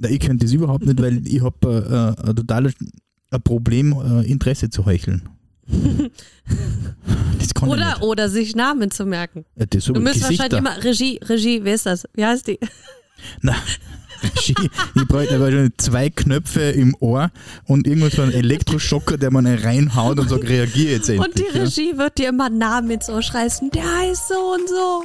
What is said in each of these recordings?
Na, ich könnte das überhaupt nicht, weil ich habe äh, ein totales ein Problem, äh, Interesse zu heucheln. Oder, oder sich Namen zu merken. Ja, das so Du müsst wahrscheinlich immer Regie, Regie, wer ist das? Wie heißt die? Nein. Regie. Ich bräuchte zwei Knöpfe im Ohr und irgendwo so einen Elektroschocker, der man reinhaut und sagt, reagier jetzt endlich. Und die ja. Regie wird dir immer Namen ins Ohr schreißen. Der heißt so und so.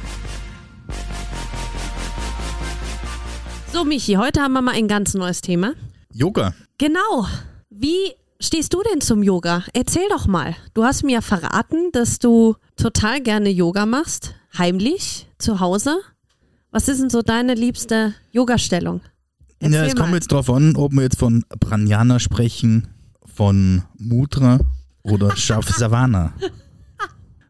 So, Michi, heute haben wir mal ein ganz neues Thema. Yoga. Genau. Wie stehst du denn zum Yoga? Erzähl doch mal. Du hast mir ja verraten, dass du total gerne Yoga machst. Heimlich, zu Hause. Was ist denn so deine liebste Yogastellung? Ja, es kommt mal. jetzt drauf an, ob wir jetzt von Pranayana sprechen, von Mudra oder Shavasana.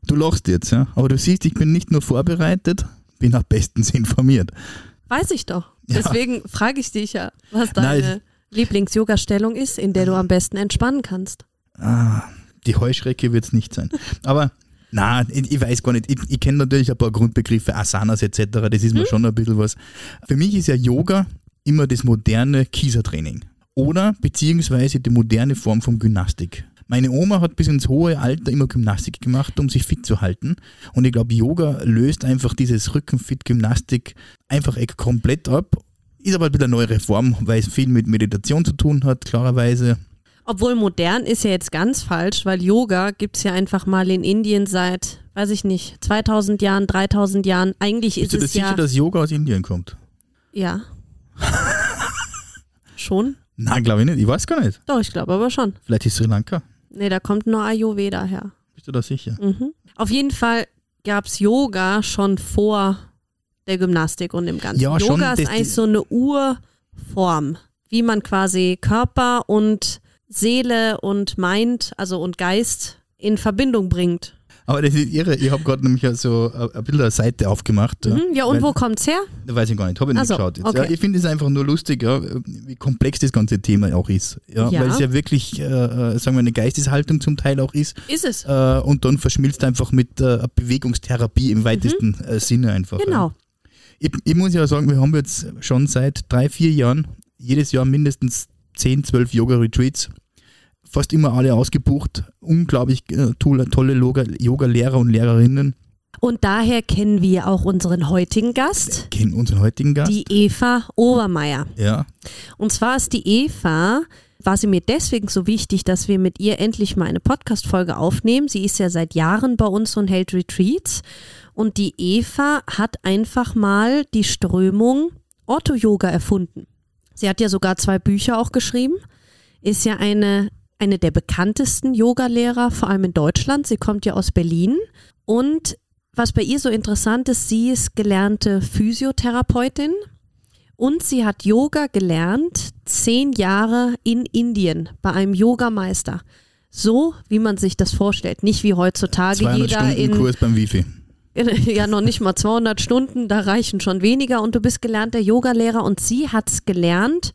Du lachst jetzt, ja? Aber du siehst, ich bin nicht nur vorbereitet, bin auch bestens informiert. Weiß ich doch. Ja. Deswegen frage ich dich ja, was deine Lieblings-Yoga-Stellung ist, in der du am besten entspannen kannst. Ah, die Heuschrecke wird es nicht sein. Aber na, ich, ich weiß gar nicht. Ich, ich kenne natürlich ein paar Grundbegriffe, Asanas etc. Das ist mir schon ein bisschen was. Für mich ist ja Yoga immer das moderne Kiesertraining. Oder beziehungsweise die moderne Form von Gymnastik. Meine Oma hat bis ins hohe Alter immer Gymnastik gemacht, um sich fit zu halten. Und ich glaube, Yoga löst einfach dieses Rückenfit-Gymnastik einfach komplett ab. Ist aber bisschen eine neue Form, weil es viel mit Meditation zu tun hat, klarerweise. Obwohl modern ist ja jetzt ganz falsch, weil Yoga gibt es ja einfach mal in Indien seit, weiß ich nicht, 2000 Jahren, 3000 Jahren. Eigentlich Bist ist du dir es sicher, ja. dass Yoga aus Indien kommt? ja. schon? Nein, glaube ich nicht. Ich weiß gar nicht. Doch, ich glaube aber schon. Vielleicht ist Sri Lanka. Nee, da kommt nur Ayurveda her. Bist du da sicher? Mhm. Auf jeden Fall gab es Yoga schon vor der Gymnastik und dem Ganzen. Ja, Yoga ist eigentlich so eine Urform, wie man quasi Körper und Seele und Mind, also und Geist in Verbindung bringt. Aber das ist irre. Ich habe gerade nämlich so ein ein bisschen eine Seite aufgemacht. Mhm. Ja, und weil- wo kommt's her? Weiß ich gar nicht, habe ich nicht Ach so, geschaut. Jetzt. okay. Ja, ich finde es einfach nur lustig, ja, wie komplex das ganze Thema auch ist. Ja, Ja. Weil es ja wirklich, äh, äh, sagen wir, eine Geisteshaltung zum Teil auch ist. Ist es. Äh, und dann verschmilzt einfach mit äh, Bewegungstherapie im weitesten äh, Sinne einfach. Mhm. Genau. Ich, ich muss ja sagen, wir haben jetzt schon seit drei, vier Jahren jedes Jahr mindestens 10, 12 Yoga-Retreats. Fast immer alle ausgebucht. Unglaublich äh, tolle, tolle Yoga- Yoga-Lehrer und Lehrerinnen. Und daher kennen wir auch unseren heutigen Gast, Kennen unseren heutigen Gast. die Eva Obermeier. ja. Und zwar ist die Eva, war sie mir deswegen so wichtig, dass wir mit ihr endlich mal eine Podcast-Folge aufnehmen. Sie ist ja seit Jahren bei uns und hält Retreats. Und die Eva hat einfach mal die Strömung Ortho-Yoga erfunden. Sie hat ja sogar zwei Bücher auch geschrieben, ist ja eine, eine der bekanntesten Yoga-Lehrer, vor allem in Deutschland. Sie kommt ja aus Berlin. Und was bei ihr so interessant ist, sie ist gelernte Physiotherapeutin und sie hat Yoga gelernt, zehn Jahre in Indien bei einem Yogameister. So, wie man sich das vorstellt. Nicht wie heutzutage 200 jeder Stunden in, Kurs beim Wifi. ja noch nicht mal 200 Stunden, da reichen schon weniger und du bist gelernter Yogalehrer und sie hat's gelernt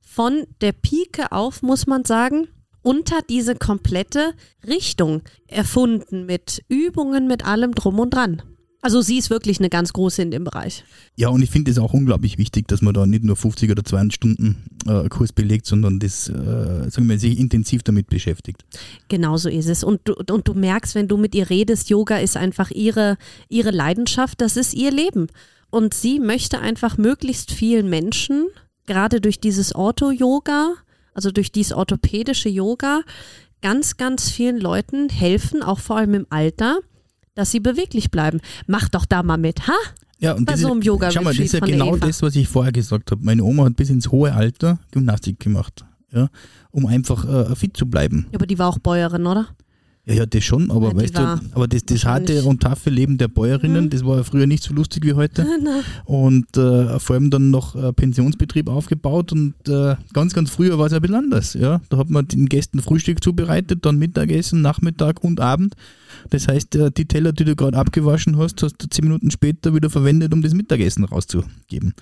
von der Pike auf, muss man sagen, unter diese komplette Richtung erfunden mit Übungen, mit allem drum und dran. Also sie ist wirklich eine ganz große in dem Bereich. Ja, und ich finde es auch unglaublich wichtig, dass man da nicht nur 50 oder 200 Stunden äh, Kurs belegt, sondern das, äh, sagen wir, sich intensiv damit beschäftigt. Genau so ist es. Und du, und du merkst, wenn du mit ihr redest, Yoga ist einfach ihre, ihre Leidenschaft, das ist ihr Leben. Und sie möchte einfach möglichst vielen Menschen, gerade durch dieses Ortho-Yoga, also durch dieses orthopädische Yoga, ganz, ganz vielen Leuten helfen, auch vor allem im Alter, dass sie beweglich bleiben. Mach doch da mal mit, ha? Ja, und Bei das so ist, einem Yoga-Retreat Schau mal, das ist ja genau das, was ich vorher gesagt habe. Meine Oma hat bis ins hohe Alter Gymnastik gemacht, ja, um einfach äh, fit zu bleiben. Aber die war auch Bäuerin, oder? Ja, ja, das schon, aber Ja, weißt du, aber das, das harte und taffe Leben der Bäuerinnen, Mhm. das war ja früher nicht so lustig wie heute. Und äh, vor allem dann noch äh, Pensionsbetrieb aufgebaut und äh, ganz, ganz früher war es ein bisschen anders. Ja? Da hat man den Gästen Frühstück zubereitet, dann Mittagessen, Nachmittag und Abend. Das heißt, äh, die Teller, die du gerade abgewaschen hast, hast du zehn Minuten später wieder verwendet, um das Mittagessen rauszugeben.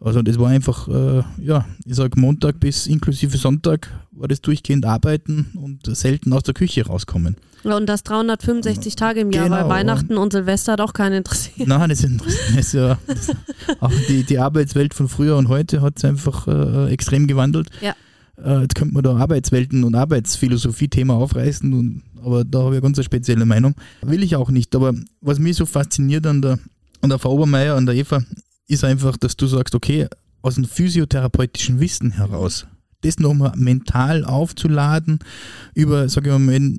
Also das war einfach, äh, ja, ich sag Montag bis inklusive Sonntag war das durchgehend arbeiten und selten aus der Küche rauskommen. Und das 365 Tage im Jahr, weil Genau. Weihnachten und Silvester hat auch keinen interessiert. Nein, das ist, das ist ja das, auch die, die Arbeitswelt von früher und heute hat es einfach äh, extrem gewandelt. Ja. Äh, jetzt könnte man da Arbeitswelten und Arbeitsphilosophie-Thema aufreißen, und, aber da habe ich eine ganz eine spezielle Meinung. Will ich auch nicht, aber was mich so fasziniert an der, an der Frau Obermeier, an der Eva, ist einfach, dass du sagst, okay, aus dem physiotherapeutischen Wissen heraus, das nochmal mental aufzuladen, über, sage ich mal,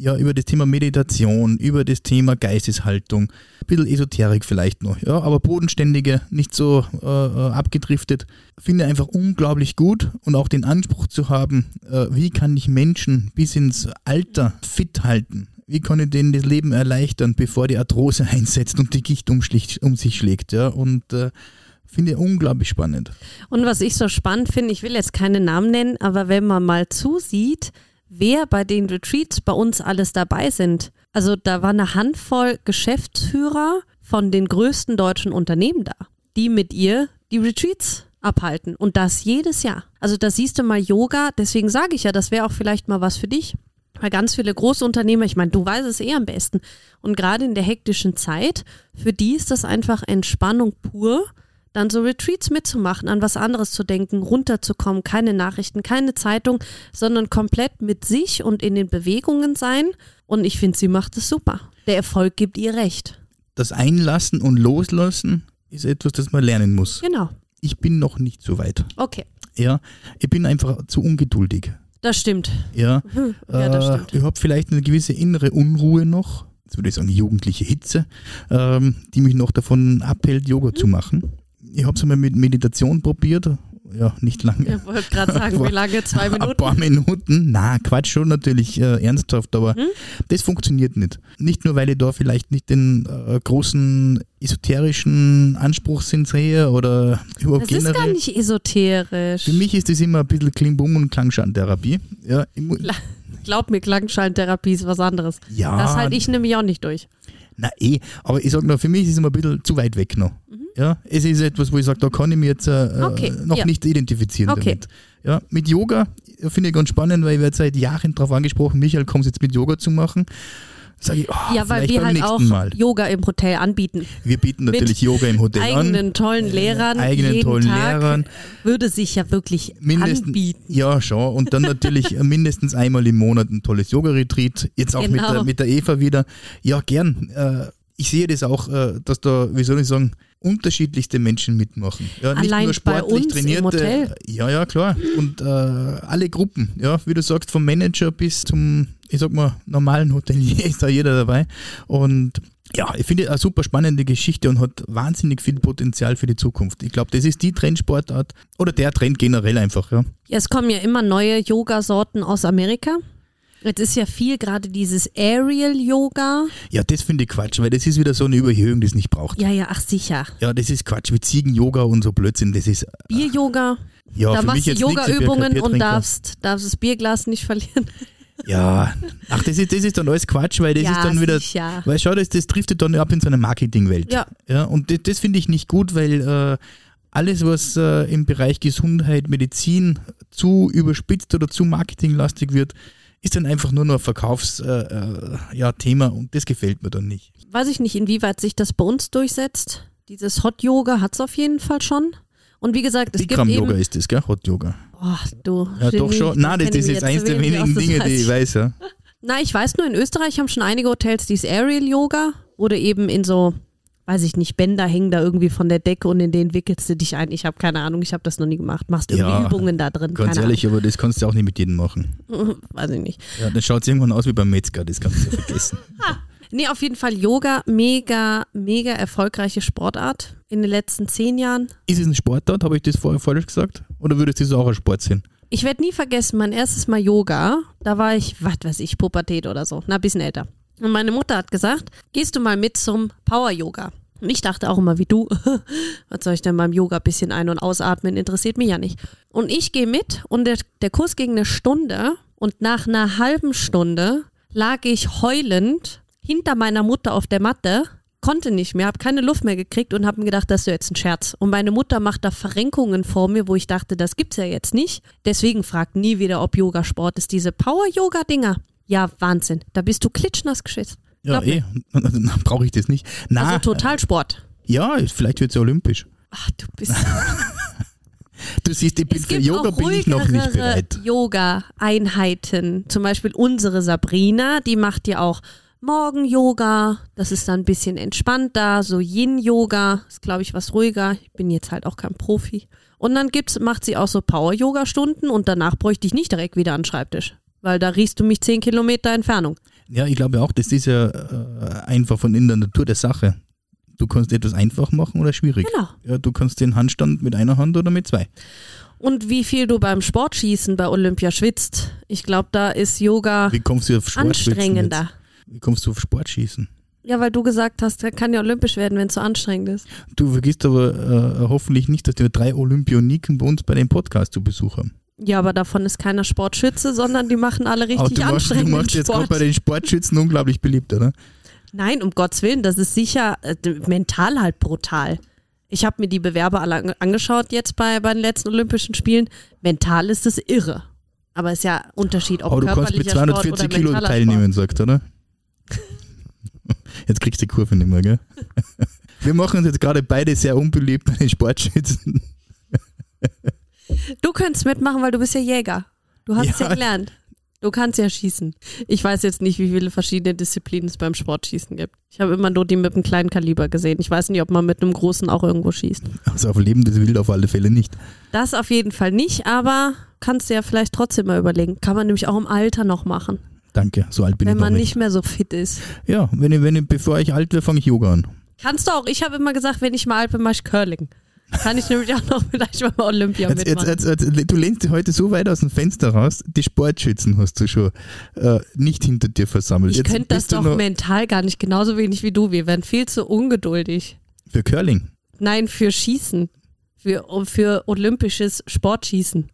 ja, über das Thema Meditation, über das Thema Geisteshaltung, ein bisschen Esoterik vielleicht noch, ja, aber bodenständige, nicht so äh, äh, abgedriftet. Finde einfach unglaublich gut und auch den Anspruch zu haben, äh, wie kann ich Menschen bis ins Alter fit halten? Wie kann ich denen das Leben erleichtern, bevor die Arthrose einsetzt und die Gicht um, um sich schlägt? Ja? Und äh, finde ich unglaublich spannend. Und was ich so spannend finde, ich will jetzt keine Namen nennen, aber wenn man mal zusieht, wer bei den Retreats bei uns alles dabei sind. Also da war eine Handvoll Geschäftsführer von den größten deutschen Unternehmen da, die mit ihr die Retreats abhalten. Und das jedes Jahr. Also da siehst du mal Yoga, deswegen sage ich ja, das wäre auch vielleicht mal was für dich. Weil ganz viele Großunternehmer, ich meine, du weißt es eh am besten. Und gerade in der hektischen Zeit, für die ist das einfach Entspannung pur, dann so Retreats mitzumachen, an was anderes zu denken, runterzukommen, keine Nachrichten, keine Zeitung, sondern komplett mit sich und in den Bewegungen sein. Und ich finde, sie macht es super. Der Erfolg gibt ihr recht. Das Einlassen und Loslassen ist etwas, das man lernen muss. Genau. Ich bin noch nicht so weit. Okay. Ja, ich bin einfach zu ungeduldig. Das stimmt. Ja, Ja, das äh, stimmt. ich habe vielleicht eine gewisse innere Unruhe noch, jetzt würde ich sagen jugendliche Hitze, ähm, die mich noch davon abhält, Yoga zu machen. Ich habe es einmal mit Meditation probiert, ja, nicht lange. Ich wollte gerade sagen, wie lange? Zwei Ein Minuten? paar Minuten. Na, Quatsch schon natürlich äh, ernsthaft, aber Hm? das funktioniert nicht. Nicht nur, weil ich da vielleicht nicht den äh, großen esoterischen Anspruchssinn sehe oder überhaupt Das ist gar generell. nicht esoterisch. Für mich ist das immer ein bisschen Klingbum und Klangschalltherapie. Ja. Glaub mir, Klangschallentherapie ist was anderes. ja Das halte ich nämlich auch nicht durch. na eh, aber ich sage noch, für mich ist es immer ein bisschen zu weit weg noch. Ja, es ist etwas, wo ich sage, da kann ich mich jetzt äh, Mhm. Okay, noch ja. nicht identifizieren Okay. damit. Ja, mit Yoga äh, finde ich ganz spannend, weil ich werde seit Jahren darauf angesprochen, Michael, kommst jetzt mit Yoga zu machen? Sage ich, oh, ja, weil wir beim halt auch Mal. Yoga im Hotel anbieten. Wir bieten mit natürlich Yoga im Hotel eigenen an. tollen Lehrern. eigenen jeden tollen Tag Lehrern. Würde sich ja wirklich Mindestens, anbieten. ja, schon. Und dann natürlich äh, mindestens einmal im Monat ein tolles Yoga-Retreat. Jetzt auch mit, Genau. der, mit der Eva wieder. Ja, gern. Äh, ich sehe das auch, äh, dass da, wie soll ich sagen, unterschiedlichste Menschen mitmachen. Ja, nicht Allein nur bei sportlich trainierte. Hotel. Ja, ja, klar. Und äh, alle Gruppen, ja, wie du sagst, vom Manager bis zum, ich sag mal, normalen Hotelier ist da jeder dabei. Und ja, ich finde eine super spannende Geschichte und hat wahnsinnig viel Potenzial für die Zukunft. Ich glaube, das ist die Trendsportart oder der Trend generell einfach, ja. Ja, es kommen ja immer neue Yoga-Sorten aus Amerika. Jetzt ist ja viel gerade dieses Aerial-Yoga. Ja, das finde ich Quatsch, weil das ist wieder so eine Überhöhung, die es nicht braucht. Ja, ja, ach sicher. Ja, das ist Quatsch. Mit Ziegen-Yoga und so Blödsinn, das ist, Bier-Yoga. ja, da machst du Yoga-Übungen und darfst, darfst das Bierglas nicht verlieren. Ja, ach, das ist, das ist dann alles Quatsch, weil das ja, ist dann wieder, sicher. weil schau, das, das driftet dann ab in so eine Marketingwelt. Ja. ja und das, das finde ich nicht gut, weil äh, alles, was äh, im Bereich Gesundheit, Medizin zu überspitzt oder zu marketinglastig wird, ist dann einfach nur noch ein Verkaufsthema äh, äh, ja, Thema und das gefällt mir dann nicht. Weiß ich nicht, inwieweit sich das bei uns durchsetzt. Dieses Hot-Yoga hat es auf jeden Fall schon. Und wie gesagt, es gibt Bikram-Yoga eben... ist das, gell? Hot Yoga. Oh, du, Ja, doch schon. Nein, das, das ist mich eins jetzt der wenigen Dinge, die ich weiß, ja. Na, ich weiß nur, in Österreich haben schon einige Hotels dieses Aerial-Yoga oder eben in so, weiß ich nicht, Bänder hängen da irgendwie von der Decke und in denen wickelst du dich ein. Ich habe keine Ahnung, ich habe das noch nie gemacht. Machst irgendwie Ja, Übungen da drin. Ganz ehrlich, aber das kannst du auch nicht mit jedem machen. Ahnung. Weiß ich nicht. Ja, dann schaut es irgendwann aus wie beim Metzger, das kannst du ja vergessen. Nee, auf jeden Fall Yoga, mega, mega erfolgreiche Sportart in den letzten zehn Jahren. Ist es ein Sportart? Habe ich das vorher falsch gesagt? Oder würdest du das auch als Sport sehen? ich werde nie vergessen, mein erstes Mal Yoga, da war ich, was weiß ich, Pubertät oder so, na, ein bisschen älter. Und meine Mutter hat gesagt, gehst du mal mit zum Power-Yoga. Und ich dachte auch immer wie du, was soll ich denn beim Yoga ein bisschen ein- und ausatmen, interessiert mich ja nicht. Und ich gehe mit und der, der Kurs ging eine Stunde und nach einer halben Stunde lag ich heulend hinter meiner Mutter auf der Matte, konnte nicht mehr, habe keine Luft mehr gekriegt und habe mir gedacht, das ist jetzt ein Scherz. Und meine Mutter macht da Verrenkungen vor mir, wo ich dachte, das gibt's ja jetzt nicht. Deswegen fragt nie wieder, ob Yoga Sport ist. Diese Power-Yoga-Dinger. Ja, Wahnsinn. Da bist du klitschnass geschwitzt. Ja, Glaub eh. Dann brauche ich das nicht. Na, Also Totalsport. ja, vielleicht wird es ja olympisch. Ach, du bist. Du siehst, ich bin für Yoga bin ich noch nicht bereit. Yoga-Einheiten. Zum Beispiel unsere Sabrina, die macht ja auch Morgen-Yoga. Das ist dann ein bisschen entspannter. So Yin-Yoga ist, glaube ich, was ruhiger. Ich bin jetzt halt auch kein Profi. Und dann gibt's, macht sie auch so Power-Yoga-Stunden und danach bräuchte ich nicht direkt wieder an den Schreibtisch. Weil da riechst du mich zehn Kilometer Entfernung. Ja, ich glaube auch, das ist ja äh, einfach von in der Natur der Sache. Du kannst etwas einfach machen oder schwierig. Genau. Ja, du kannst den Handstand mit einer Hand oder mit zwei. Und wie viel du beim Sportschießen bei Olympia schwitzt. Ich glaube, da ist Yoga Wie kommst du auf anstrengender. jetzt? Wie kommst du auf Sportschießen? Ja, weil du gesagt hast, der kann ja olympisch werden, wenn es so anstrengend ist. Du vergisst aber äh, hoffentlich nicht, dass wir drei Olympioniken bei uns bei dem Podcast zu Besuch haben. Ja, aber davon ist keiner Sportschütze, sondern die machen alle Aber richtig du machst, du anstrengenden machst jetzt gerade Sport. bei den Sportschützen unglaublich beliebt, oder? Nein, um Gottes Willen, das ist sicher äh, mental halt brutal. Ich habe mir die Bewerber alle ange- angeschaut jetzt bei, bei den letzten Olympischen Spielen. Mental ist es irre. Aber es ist ja Unterschied, ob Aber du kannst mit körperlicher Sport 240 oder Kilo teilnehmen, sagt oder? Jetzt kriegst du die Kurve nicht mehr, gell? Wir machen uns jetzt gerade beide sehr unbeliebt bei den Sportschützen. Du könntest mitmachen, weil du bist ja Jäger. Du hast ja, Ja. gelernt. Du kannst ja schießen. Ich weiß jetzt nicht, wie viele verschiedene Disziplinen es beim Sportschießen gibt. Ich habe immer nur die mit einem kleinen Kaliber gesehen. Ich weiß nicht, ob man mit einem großen auch irgendwo schießt. Also auf lebendes Wild auf alle Fälle nicht. Das auf jeden Fall nicht, aber kannst du ja vielleicht trotzdem mal überlegen. Kann man nämlich auch im Alter noch machen, Danke, so alt bin wenn ich noch man nicht. nicht mehr so fit ist. Ja, wenn ich, wenn ich, bevor ich alt werde, fange ich Yoga an. Kannst du auch. Ich habe immer gesagt, wenn ich mal alt bin, mache ich Curling. Kann ich nämlich auch noch vielleicht mal bei Olympia Jetzt, mitmachen. jetzt, jetzt, du lehnst dich heute so weit aus dem Fenster raus, die Sportschützen hast du schon äh, nicht hinter dir versammelt. ich könnte das doch mental gar nicht genauso wenig wie du. Wir wären viel zu ungeduldig. für Curling. Nein, für Schießen. Für, für olympisches Sportschießen.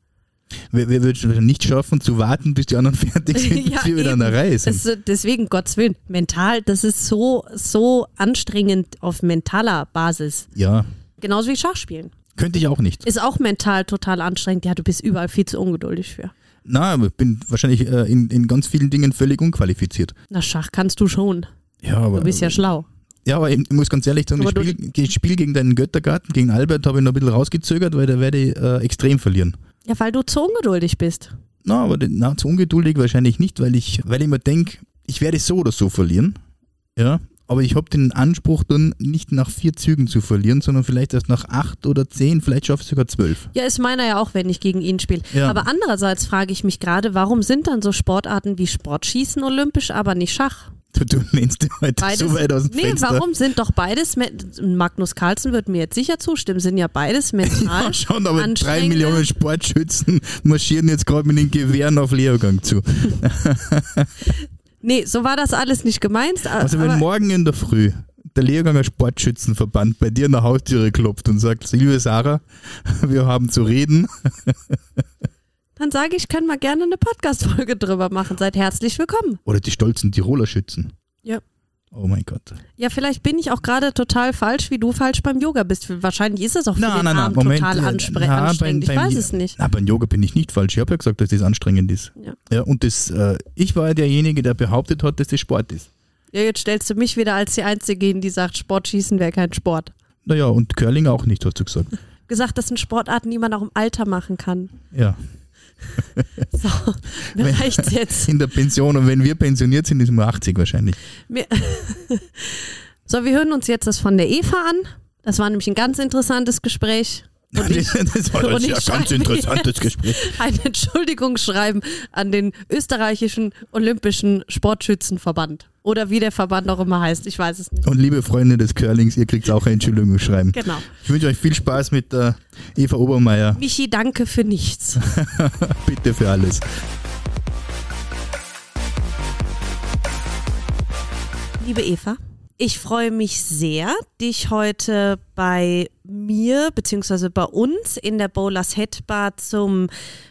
Wer wird es nicht schaffen, zu warten, bis die anderen fertig sind, Ja, bis wir wieder an der eben. Reihe sind? Das, deswegen, Gottes Willen, mental, das ist so, so anstrengend auf mentaler Basis. ja, Genauso wie Schachspielen. könnte ich auch nicht. Ist auch mental total anstrengend. Ja, du bist überall viel zu ungeduldig für. Na, bin wahrscheinlich äh, in, in ganz vielen Dingen völlig unqualifiziert. Na, Schach kannst du schon. Ja, aber, Du bist ja schlau. ja, aber ich muss ganz ehrlich sagen, das Spiel, das Spiel gegen deinen Göttergarten, gegen Albert, habe ich noch ein bisschen rausgezögert, weil da werde ich äh, extrem verlieren. Ja, weil du zu ungeduldig bist. Na, aber na, zu ungeduldig wahrscheinlich nicht, weil ich, weil ich mir denke, ich werde so oder so verlieren. Ja. Aber ich habe den Anspruch dann nicht nach vier Zügen zu verlieren, sondern vielleicht erst nach acht oder zehn, vielleicht schaffe ich sogar zwölf. Ja, ist meiner ja auch, wenn ich gegen ihn spiele. Ja. Aber andererseits frage ich mich gerade, warum sind dann so Sportarten wie Sportschießen olympisch, aber nicht Schach? Du, du lehnst dich heute Beides, so weit aus dem nee, Fenster. warum sind doch beides, Magnus Carlsen wird mir jetzt sicher zustimmen, sind ja beides mental Ja, schauen, aber drei Millionen Sportschützen marschieren jetzt gerade mit den Gewehren auf Lehrgang zu. Nee, so war das alles nicht gemeint. Also wenn morgen in der Früh der Lehrganger Sportschützenverband bei dir nach Haustüre klopft und sagt, liebe Sarah, wir haben zu reden, dann sage ich, können wir gerne eine Podcast-Folge drüber machen. Seid herzlich willkommen. oder die stolzen Tiroler Schützen. Ja. Oh mein Gott. Ja, vielleicht bin ich auch gerade total falsch, wie du falsch beim Yoga bist. Wahrscheinlich ist es auch für Nein, den nein, nein, Arm Moment. total äh, anspre na, anstrengend. beim- ich beim- weiß es nicht. Na, beim Yoga bin ich nicht falsch. Ich habe ja gesagt, dass das anstrengend ist. Ja. Ja, und das, äh, ich war ja derjenige, der behauptet hat, dass das Sport ist. Ja, jetzt stellst du mich wieder als die Einzige hin, die sagt, Sportschießen wäre kein Sport. Naja, und Curling auch nicht, hast du gesagt. Gesagt, das sind Sportarten, die man auch im Alter machen kann. Ja, So, mir reicht's jetzt. in der Pension. Und wenn wir pensioniert sind, ist wir 80 wahrscheinlich. So, wir hören uns jetzt das von der Eva an. Das war nämlich ein ganz interessantes Gespräch. Und ich, das war und ja ganz interessantes Gespräch. Ein Entschuldigungsschreiben an den österreichischen Olympischen Sportschützenverband. Oder wie der Verband auch immer heißt, ich weiß es nicht. Und liebe Freunde des Curlings, ihr kriegt auch ein Entschuldigungsschreiben. Genau. Ich wünsche euch viel Spaß mit der Eva Obermeier. Michi, danke für nichts. Bitte für alles. Liebe Eva, ich freue mich sehr, dich heute bei mir bzw. bei uns in der Bowlers Head Bar zum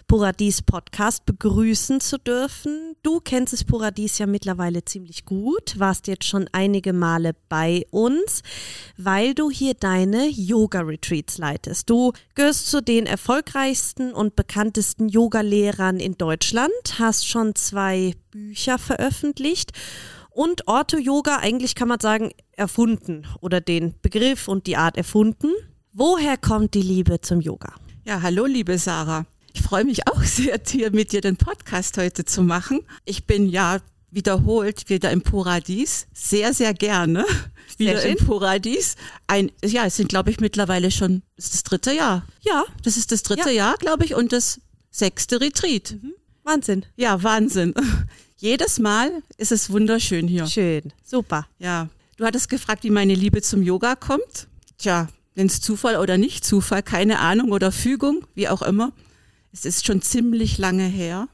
Paradies Podcast begrüßen zu dürfen. Du kennst das Paradies ja mittlerweile ziemlich gut, warst jetzt schon einige Male bei uns, weil du hier deine Yoga-Retreats leitest. Du gehörst zu den erfolgreichsten und bekanntesten Yoga-Lehrern in Deutschland, hast schon zwei Bücher veröffentlicht und Ortho-Yoga, eigentlich kann man sagen, erfunden oder den Begriff und die Art erfunden. Woher kommt die Liebe zum Yoga? Ja, hallo, liebe Sarah. Ich freue mich auch sehr, hier mit dir den Podcast heute zu machen. Ich bin ja wiederholt wieder im Paradies, sehr, sehr gerne wieder im Paradies. Ein, ja, es sind, glaube ich, mittlerweile schon, das ist das dritte Jahr. Ja, Das ist das dritte Ja. Jahr, glaube ich, und das sechste Retreat. Wahnsinn. Ja, Wahnsinn. Jedes Mal ist es wunderschön hier. Schön, super. Ja, du hattest gefragt, wie meine Liebe zum Yoga kommt. Tja, wenn es Zufall oder nicht Zufall, keine Ahnung oder Fügung, wie auch immer. Es ist schon ziemlich lange her.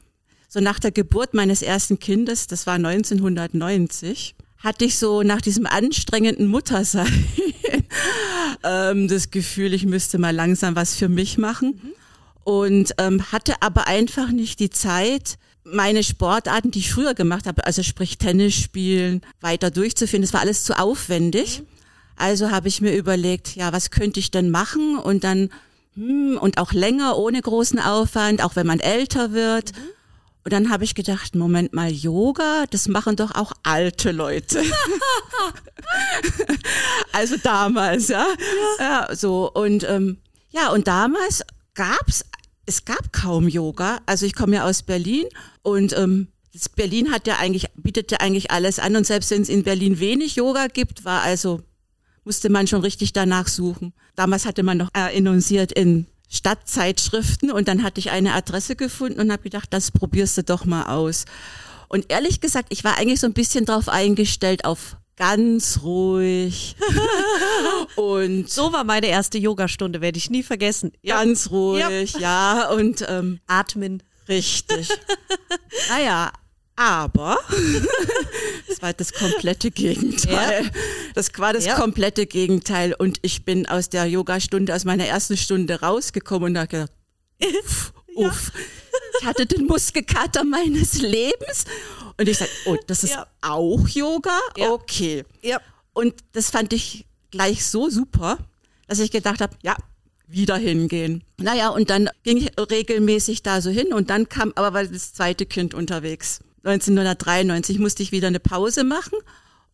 So nach der Geburt meines ersten Kindes, das war 1990, hatte ich so nach diesem anstrengenden Muttersein ähm, das Gefühl, ich müsste mal langsam was für mich machen. Und ähm, hatte aber einfach nicht die Zeit, meine Sportarten, die ich früher gemacht habe, also sprich Tennis spielen, weiter durchzuführen. Das war alles zu aufwendig. Also habe ich mir überlegt, ja, was könnte ich denn machen? Und dann, hm, und auch länger, ohne großen Aufwand, auch wenn man älter wird. Und dann habe ich gedacht, Moment mal, Yoga, das machen doch auch alte Leute. also damals, ja. ja. so, und ähm, ja, und damals gab's, es gab kaum Yoga. Also ich komme ja aus Berlin und ähm, Berlin hat ja eigentlich, bietet ja eigentlich alles an und selbst wenn es in Berlin wenig Yoga gibt, war also, musste man schon richtig danach suchen. Damals hatte man noch äh, in Stadtzeitschriften und dann hatte ich eine Adresse gefunden und habe gedacht, das probierst du doch mal aus. Und ehrlich gesagt, ich war eigentlich so ein bisschen drauf eingestellt auf ganz ruhig und So war meine erste Yogastunde, werde ich nie vergessen. Ja. ganz ruhig, ja, und ähm, Atmen. richtig. naja, aber das war das komplette Gegenteil. Das war das Ja. komplette Gegenteil. Und ich bin aus der Yogastunde, aus meiner ersten Stunde rausgekommen und habe gedacht, uff, uff. Ich hatte den Muskelkater meines Lebens. Und ich sagte, oh, das ist Ja. auch Yoga? Ja. Okay. Ja. Und das fand ich gleich so super, dass ich gedacht habe, ja, wieder hingehen. Naja, und dann ging ich regelmäßig da so hin und dann kam aber das zweite Kind unterwegs. 1993 musste ich wieder eine Pause machen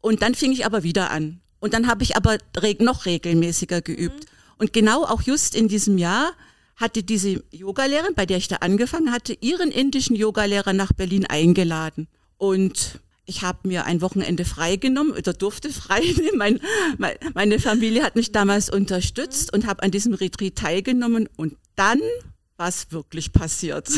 und dann fing ich aber wieder an. Und dann habe ich aber reg noch regelmäßiger geübt. Und genau auch just in diesem Jahr hatte diese Yogalehrerin, bei der ich da angefangen hatte, ihren indischen Yogalehrer nach Berlin eingeladen. Und ich habe mir ein Wochenende freigenommen oder durfte frei nehmen. Mein, mein, meine Familie hat mich damals unterstützt und habe an diesem Retreat teilgenommen. Und dann war es wirklich passiert.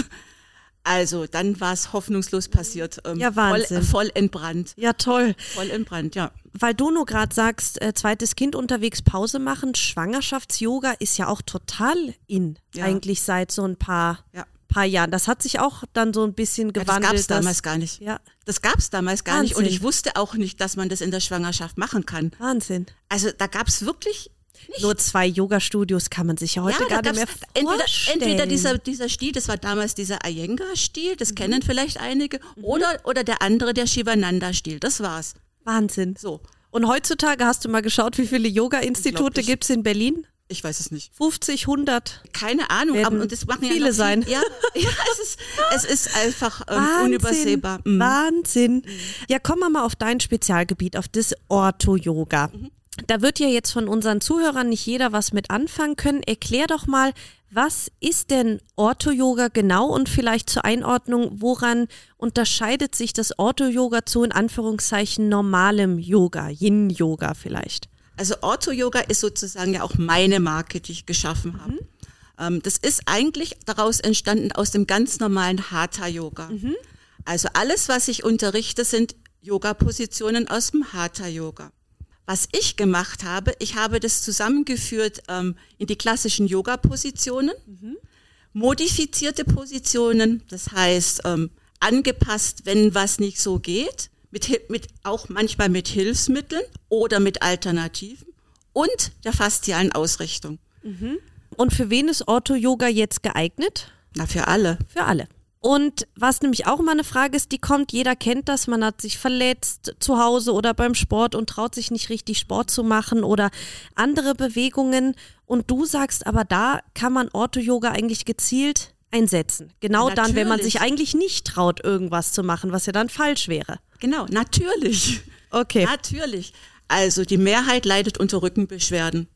Also dann war es hoffnungslos passiert. Ähm, Ja, Wahnsinn. Voll, voll entbrannt. Ja, toll. Voll entbrannt, ja. Weil du nur gerade sagst, äh, zweites Kind unterwegs Pause machen, Schwangerschafts-Yoga ist ja auch total in, Ja. eigentlich seit so ein paar, Ja. Paar Jahren. Das hat sich auch dann so ein bisschen Ja, das gewandelt. gab es damals gar nicht. Ja, Das gab es damals gar nicht und Wahnsinn. ich wusste auch nicht, dass man das in der Schwangerschaft machen kann. Wahnsinn. Also da gab es wirklich nicht. Nur zwei Yoga-Studios kann man sich ja heute ja, gar nicht mehr gab's entweder, vorstellen. entweder dieser, dieser Stil, das war damals dieser Iyengar-Stil, Mhm. das kennen vielleicht einige, oder, oder der andere, der Shivananda-Stil, das war's. Wahnsinn. So, Und heutzutage hast du mal geschaut, wie viele Yoga-Institute gibt es in Berlin? Ich weiß es nicht. 50, 100. Keine Ahnung, Werden aber und das machen ja viele noch sein. Ja, ja es, ist, es ist einfach ähm, Wahnsinn. unübersehbar. Mhm. Wahnsinn. Ja, kommen wir mal auf dein Spezialgebiet, auf das Ortho-Yoga. Mhm. Da wird ja jetzt von unseren Zuhörern nicht jeder was mit anfangen können. Erklär doch mal, was ist denn Ortho-Yoga genau und vielleicht zur Einordnung, woran unterscheidet sich das Ortho-Yoga zu in Anführungszeichen normalem Yoga, Yin-Yoga vielleicht? Also Ortho-Yoga ist sozusagen ja auch meine Marke, die ich geschaffen habe. Ähm, das ist eigentlich daraus entstanden aus dem ganz normalen Hatha-Yoga. Also alles, was ich unterrichte, sind Yoga-Positionen aus dem Hatha-Yoga. Was ich gemacht habe, ich habe das zusammengeführt ähm, in die klassischen Yoga-Positionen, modifizierte Positionen, das heißt ähm, angepasst, wenn was nicht so geht, mit, mit, auch manchmal mit Hilfsmitteln oder mit Alternativen und der faszialen Ausrichtung. Und für wen ist Ortho-Yoga jetzt geeignet? Na, für alle. Für alle. Und was nämlich auch immer eine Frage ist, die kommt, jeder kennt das, man hat sich verletzt zu Hause oder beim Sport und traut sich nicht richtig Sport zu machen oder andere Bewegungen. Und du sagst aber, da kann man Ortho-Yoga eigentlich gezielt einsetzen. Genau dann, wenn man Natürlich. sich eigentlich nicht traut, irgendwas zu machen, was ja dann falsch wäre. Genau, natürlich. Okay. Natürlich. Also die Mehrheit leidet unter Rückenbeschwerden.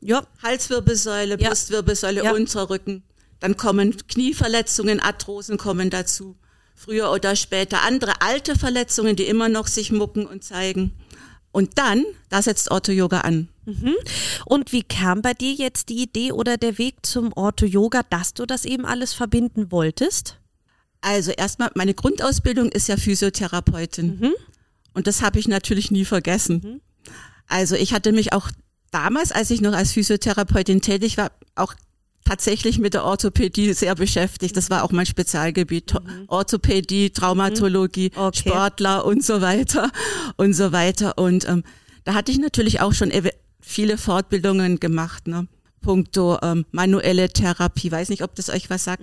Ja, Halswirbelsäule, Ja. Brustwirbelsäule, Ja. Unterrücken. Dann kommen Knieverletzungen, Arthrosen kommen dazu. Früher oder später andere alte Verletzungen, die immer noch sich mucken und zeigen. Und dann, da setzt Ortho-Yoga an. Und wie kam bei dir jetzt die Idee oder der Weg zum Ortho-Yoga, dass du das eben alles verbinden wolltest? Also erstmal, meine Grundausbildung ist ja Physiotherapeutin. Und das habe ich natürlich nie vergessen. Also ich hatte mich auch damals, als ich noch als Physiotherapeutin tätig war, auch tatsächlich mit der Orthopädie sehr beschäftigt. Das war auch mein Spezialgebiet. To- Orthopädie, Traumatologie, Okay. Sportler und so weiter und so weiter. Und ähm, da hatte ich natürlich auch schon viele Fortbildungen gemacht. Ne? Punkto ähm, manuelle Therapie. Weiß nicht, ob das euch was sagt.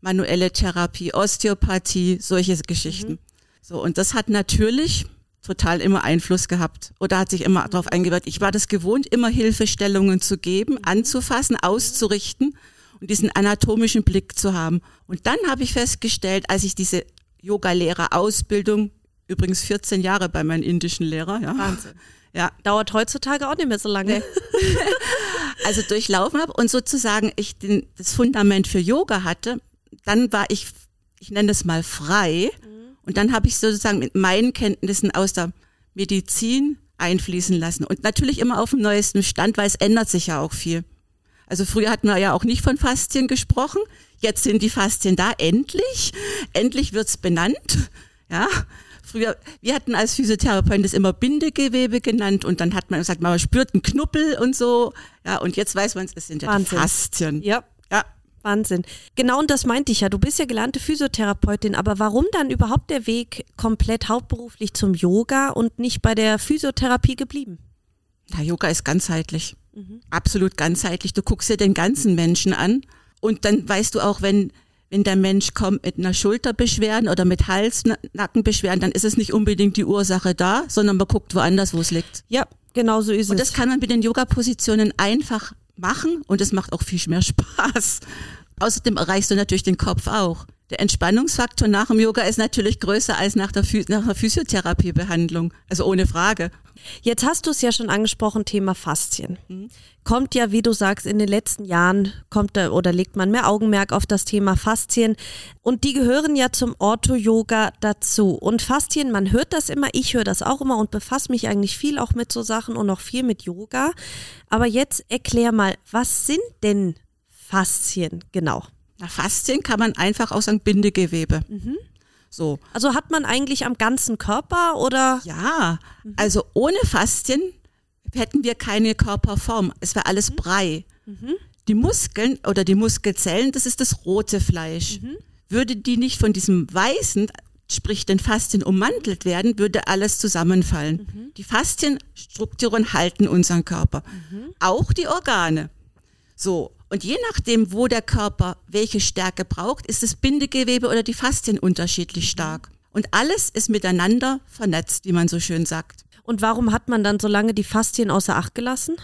Manuelle Therapie, Osteopathie, solche Geschichten. So, und das hat natürlich total immer Einfluss gehabt oder hat sich immer darauf eingewirkt. Ich war das gewohnt, immer Hilfestellungen zu geben, anzufassen, auszurichten und diesen anatomischen Blick zu haben. Und dann habe ich festgestellt, als ich diese Yoga-Lehrer-Ausbildung, übrigens 14 Jahre bei meinem indischen Lehrer, ja, Wahnsinn. Ja, Dauert heutzutage auch nicht mehr so lange. also durchlaufen habe und sozusagen ich den, das Fundament für Yoga hatte, dann war ich, ich nenne das mal frei. Und dann habe ich sozusagen mit meinen Kenntnissen aus der Medizin einfließen lassen. Und natürlich immer auf dem neuesten Stand, weil es ändert sich ja auch viel. Also früher hatten wir ja auch nicht von Faszien gesprochen. Jetzt sind die Faszien da, endlich. Endlich wird's benannt. Ja. Früher, wir hatten als Physiotherapeuten das immer Bindegewebe genannt und dann hat man gesagt, man spürt einen Knuppel und so. Ja, und jetzt weiß man, es sind ja Wahnsinn. die Faszien. ja. Ja. Wahnsinn. Genau, und das meinte ich ja. Du bist ja gelernte Physiotherapeutin, aber warum dann überhaupt der Weg komplett hauptberuflich zum Yoga und nicht bei der Physiotherapie geblieben? Na, Yoga ist ganzheitlich. Absolut ganzheitlich. Du guckst dir den ganzen Menschen an und dann weißt du auch, wenn, wenn der Mensch kommt mit einer Schulterbeschwerden oder mit Hals-Nackenbeschwerden, dann ist es nicht unbedingt die Ursache da, sondern man guckt woanders, wo es liegt. Ja, genau so ist Und es. das kann man mit den Yoga-Positionen einfach machen und es macht auch viel mehr Spaß. Außerdem erreichst du natürlich den Kopf auch. Der Entspannungsfaktor nach dem Yoga ist natürlich größer als nach der, nach einer Physiotherapiebehandlung. Also ohne Frage. Jetzt hast du es ja schon angesprochen, Thema Faszien. Kommt ja, wie du sagst, in den letzten Jahren kommt da oder legt man mehr Augenmerk auf das Thema Faszien und die gehören ja zum Ortho-Yoga dazu. Und Faszien, man hört das immer, ich höre das auch immer und befasse mich eigentlich viel auch mit so Sachen und auch viel mit Yoga. Aber jetzt erklär mal, was sind denn Faszien genau? Na, Faszien kann man einfach auch sagen Bindegewebe. So. Also hat man eigentlich am ganzen Körper oder? Ja, also ohne Faszien hätten wir keine Körperform. Es wäre alles Brei. Die Muskeln oder die Muskelzellen, das ist das rote Fleisch. Würde die nicht von diesem weißen, sprich den Faszien ummantelt werden, würde alles zusammenfallen. Die Faszienstrukturen halten unseren Körper. Auch die Organe. So. Und je nachdem, wo der Körper welche Stärke braucht, ist das Bindegewebe oder die Faszien unterschiedlich stark. Und alles ist miteinander vernetzt, wie man so schön sagt. Und warum hat man dann so lange die Faszien außer Acht gelassen?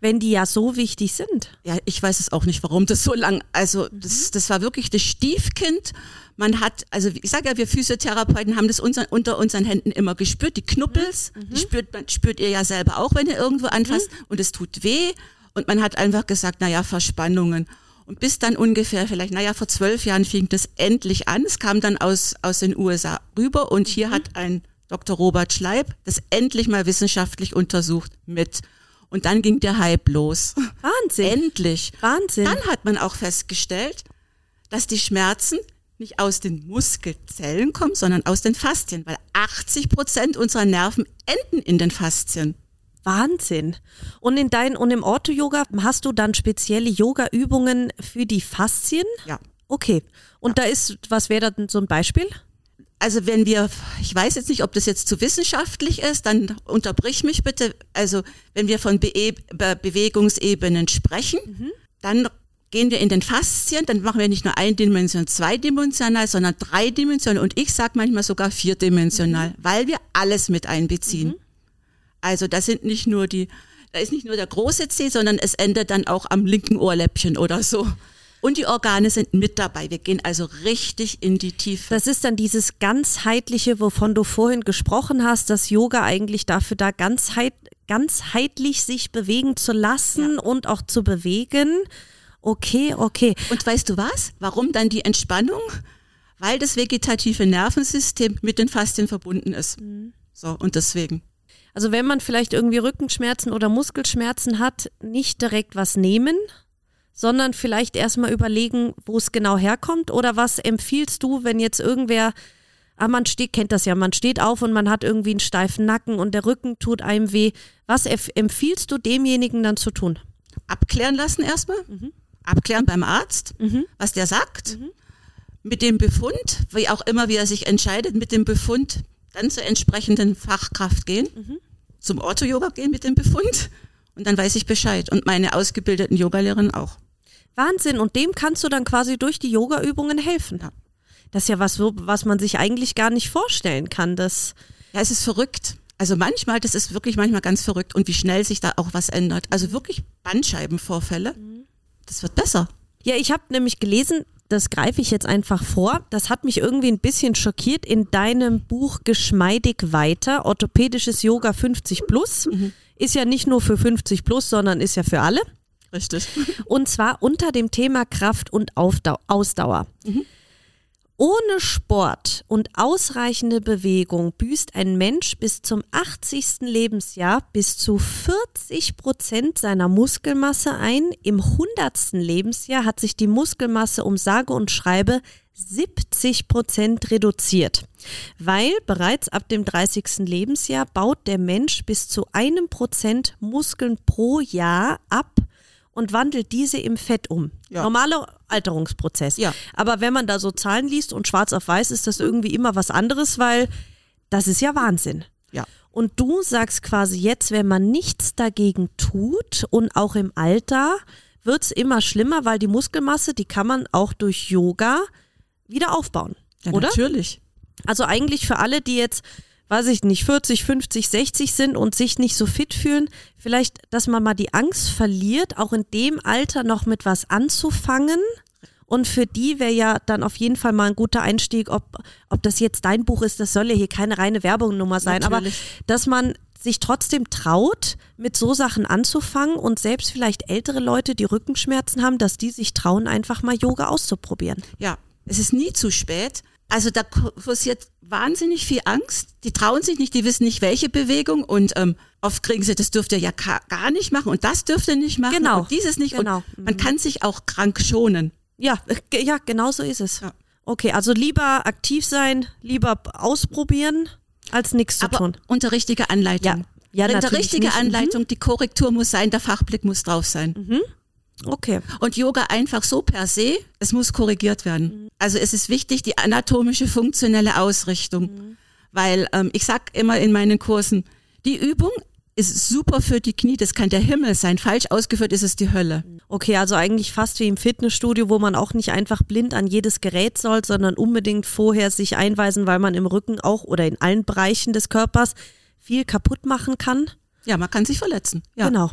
Wenn die ja so wichtig sind. Ja, ich weiß es auch nicht, warum das so lang, also das, das war wirklich das Stiefkind. Man hat, also ich sage ja, wir Physiotherapeuten haben das unseren, unter unseren Händen immer gespürt, die Knuppels, die spürt man, spürt ihr ja selber auch, wenn ihr irgendwo anfasst und es tut weh und man hat einfach gesagt, naja, Verspannungen. Und bis dann ungefähr vielleicht, naja, vor zwölf Jahren fing das endlich an. Es kam dann aus, aus den USA rüber und hier hat ein Dr. Robert Schleib das endlich mal wissenschaftlich untersucht mit. Und dann ging der Hype los. Wahnsinn. Endlich. Wahnsinn. Dann hat man auch festgestellt, dass die Schmerzen nicht aus den Muskelzellen kommen, sondern aus den Faszien, weil 80 Prozent unserer Nerven enden in den Faszien. Wahnsinn. Und in dein und im Ortho-Yoga hast du dann spezielle Yoga-Übungen für die Faszien? Ja. Okay. Und da ist, was wäre da denn so ein Beispiel? Also wenn wir, ich weiß jetzt nicht, ob das jetzt zu wissenschaftlich ist, dann unterbrich mich bitte. Also wenn wir von Be Be Bewegungsebenen sprechen, dann gehen wir in den Faszien, dann machen wir nicht nur eindimensional, zweidimensional, sondern dreidimensional und ich sage manchmal sogar vierdimensional, weil wir alles mit einbeziehen. Also das sind nicht nur die, da ist nicht nur der große Zeh, sondern es endet dann auch am linken Ohrläppchen oder so. Und die Organe sind mit dabei. Wir gehen also richtig in die Tiefe. Das ist dann dieses ganzheitliche, wovon du vorhin gesprochen hast, dass Yoga eigentlich dafür da ganzheit, ganzheitlich sich bewegen zu lassen und auch zu bewegen. Okay, okay. Und weißt du was? Warum dann die Entspannung? Weil das vegetative Nervensystem mit den Faszien verbunden ist. So, und deswegen. Also wenn man vielleicht irgendwie Rückenschmerzen oder Muskelschmerzen hat, nicht direkt was nehmen, sondern vielleicht erstmal überlegen, wo es genau herkommt oder was empfiehlst du, wenn jetzt irgendwer, ah, man steht, kennt das ja, man steht auf und man hat irgendwie einen steifen Nacken und der Rücken tut einem weh. Was empf- empfiehlst du demjenigen dann zu tun? Abklären lassen erstmal. Abklären beim Arzt, was der sagt. Mit dem Befund, wie auch immer, wie er sich entscheidet, mit dem Befund dann zur entsprechenden Fachkraft gehen. Zum Ortho-Yoga gehen mit dem Befund. Und dann weiß ich Bescheid. Und meine ausgebildeten Yogalehrerinnen auch. Wahnsinn. Und dem kannst du dann quasi durch die Yoga-Übungen helfen. Ja. Das ist ja was, was man sich eigentlich gar nicht vorstellen kann. Das, Ja, es ist verrückt. Also manchmal, das ist wirklich manchmal ganz verrückt und wie schnell sich da auch was ändert. Also wirklich Bandscheibenvorfälle. Das wird besser. ja, ich habe nämlich gelesen, das greife ich jetzt einfach vor. Das hat mich irgendwie ein bisschen schockiert in deinem Buch Geschmeidig weiter, orthopädisches Yoga 50 plus. Ist ja nicht nur für 50 plus, sondern ist ja für alle. Richtig. Und zwar unter dem Thema Kraft und Aufdau Ausdauer. Ohne Sport und ausreichende Bewegung büßt ein Mensch bis zum 80. Lebensjahr bis zu 40 Prozent seiner Muskelmasse ein. Im 100. Lebensjahr hat sich die Muskelmasse um sage und schreibe 70 Prozent reduziert, weil bereits ab dem 30. Lebensjahr baut der Mensch bis zu einem Prozent Muskeln pro Jahr ab und wandelt diese im Fett um. Ja. Normaler Alterungsprozess. Ja. Aber wenn man da so Zahlen liest und schwarz auf weiß, ist das irgendwie immer was anderes, weil das ist ja Wahnsinn. Ja. Und du sagst quasi jetzt, wenn man nichts dagegen tut und auch im Alter, wird es immer schlimmer, weil die Muskelmasse, die kann man auch durch Yoga wieder aufbauen. Ja, oder? Natürlich. Also eigentlich für alle, die jetzt, weiß ich nicht, 40, 50, 60 sind und sich nicht so fit fühlen, vielleicht, dass man mal die Angst verliert, auch in dem Alter noch mit was anzufangen. Und für die wäre ja dann auf jeden Fall mal ein guter Einstieg, ob, ob das jetzt dein Buch ist, das soll ja hier keine reine Werbungnummer sein, Natürlich. aber dass man sich trotzdem traut, mit so Sachen anzufangen und selbst vielleicht ältere Leute, die Rückenschmerzen haben, dass die sich trauen, einfach mal Yoga auszuprobieren. Ja, es ist nie zu spät. Also da kursiert wahnsinnig viel Angst. Die trauen sich nicht, die wissen nicht, welche Bewegung und ähm, oft kriegen sie, das dürft ihr ja gar nicht machen und das dürft ihr nicht machen Genau. und dieses nicht. Genau. Und man kann sich auch krank schonen. Ja, äh, ja, genau so ist es. Ja. Okay, also lieber aktiv sein, lieber ausprobieren, als nichts zu Aber tun. unter richtiger Anleitung. Ja. Ja, Unter natürlich richtige nicht. Mhm. Anleitung, die Korrektur muss sein, der Fachblick muss drauf sein. Okay. Und Yoga einfach so per se, es muss korrigiert werden. Also es ist wichtig, die anatomische, funktionelle Ausrichtung. Weil ähm, ich sag immer in meinen Kursen, die Übung ist super für die Knie, das kann der Himmel sein. Falsch ausgeführt ist es die Hölle. Okay, also eigentlich fast wie im Fitnessstudio, wo man auch nicht einfach blind an jedes Gerät soll, sondern unbedingt vorher sich einweisen, weil man im Rücken auch oder in allen Bereichen des Körpers viel kaputt machen kann. Ja, man kann sich verletzen. Ja. Genau.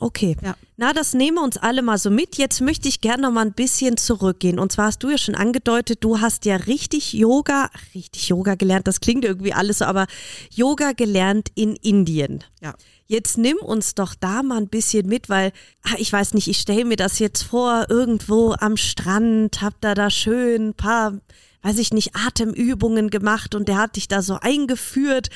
Okay. Ja. Na, das nehmen wir uns alle mal so mit. Jetzt möchte ich gerne noch mal ein bisschen zurückgehen. Und zwar hast du ja schon angedeutet, du hast ja richtig Yoga, richtig Yoga gelernt. Das klingt irgendwie alles so, aber Yoga gelernt in Indien. Ja. Jetzt nimm uns doch da mal ein bisschen mit, weil ah, ich weiß nicht, ich stelle mir das jetzt vor, irgendwo am Strand, hab da da schön ein paar, weiß ich nicht, Atemübungen gemacht und der hat dich da so eingeführt.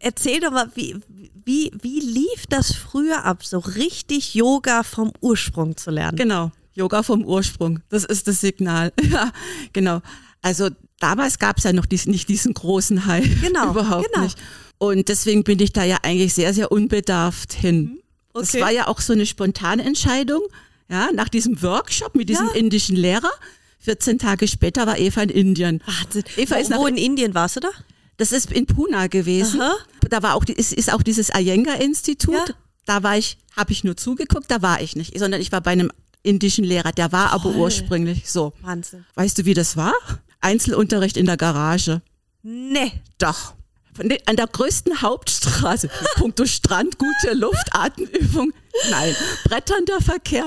Erzähl doch mal, wie, wie, wie lief das früher ab, so richtig Yoga vom Ursprung zu lernen? Genau, Yoga vom Ursprung, das ist das Signal. Ja, genau. Also damals gab es ja noch dies, nicht diesen großen Hype. Genau, Überhaupt genau. nicht. Und deswegen bin ich da ja eigentlich sehr, sehr unbedarft hin. Mhm. okay. Das war ja auch so eine spontane Entscheidung. Ja, nach diesem Workshop mit diesem Ja. indischen Lehrer. 14 Tage später war Eva in Indien. Wahnsinn. Eva wo, ist nach, wo in Indien warst du da? Das ist in Pune gewesen. Aha. Da war auch, die- ist, ist auch dieses Iyengar-Institut. Ja. Da war ich, habe ich nur zugeguckt, da war ich nicht, sondern ich war bei einem indischen Lehrer. Der war aber Toll. ursprünglich so. Wahnsinn. Weißt du, wie das war? Einzelunterricht in der Garage. Nee. Doch. Den- An der größten Hauptstraße. Punkto Strand, gute Luft, Atemübung. Nein, bretternder Verkehr.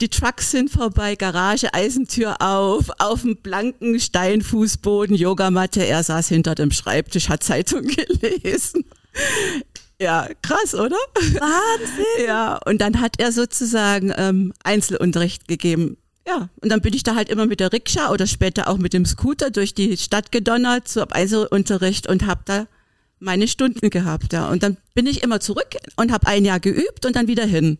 Die Trucks sind vorbei, Garage, Eisentür auf, auf dem blanken Steinfußboden, Yogamatte. Er saß hinter dem Schreibtisch, hat Zeitung gelesen. Ja, krass, oder? Wahnsinn. Ja, und dann hat er sozusagen ähm, Einzelunterricht gegeben. Ja, und dann bin ich da halt immer mit der Rikscha oder später auch mit dem Scooter durch die Stadt gedonnert zu Einzelunterricht und habe da meine Stunden gehabt. Ja. Und dann bin ich immer zurück und habe ein Jahr geübt und dann wieder hin.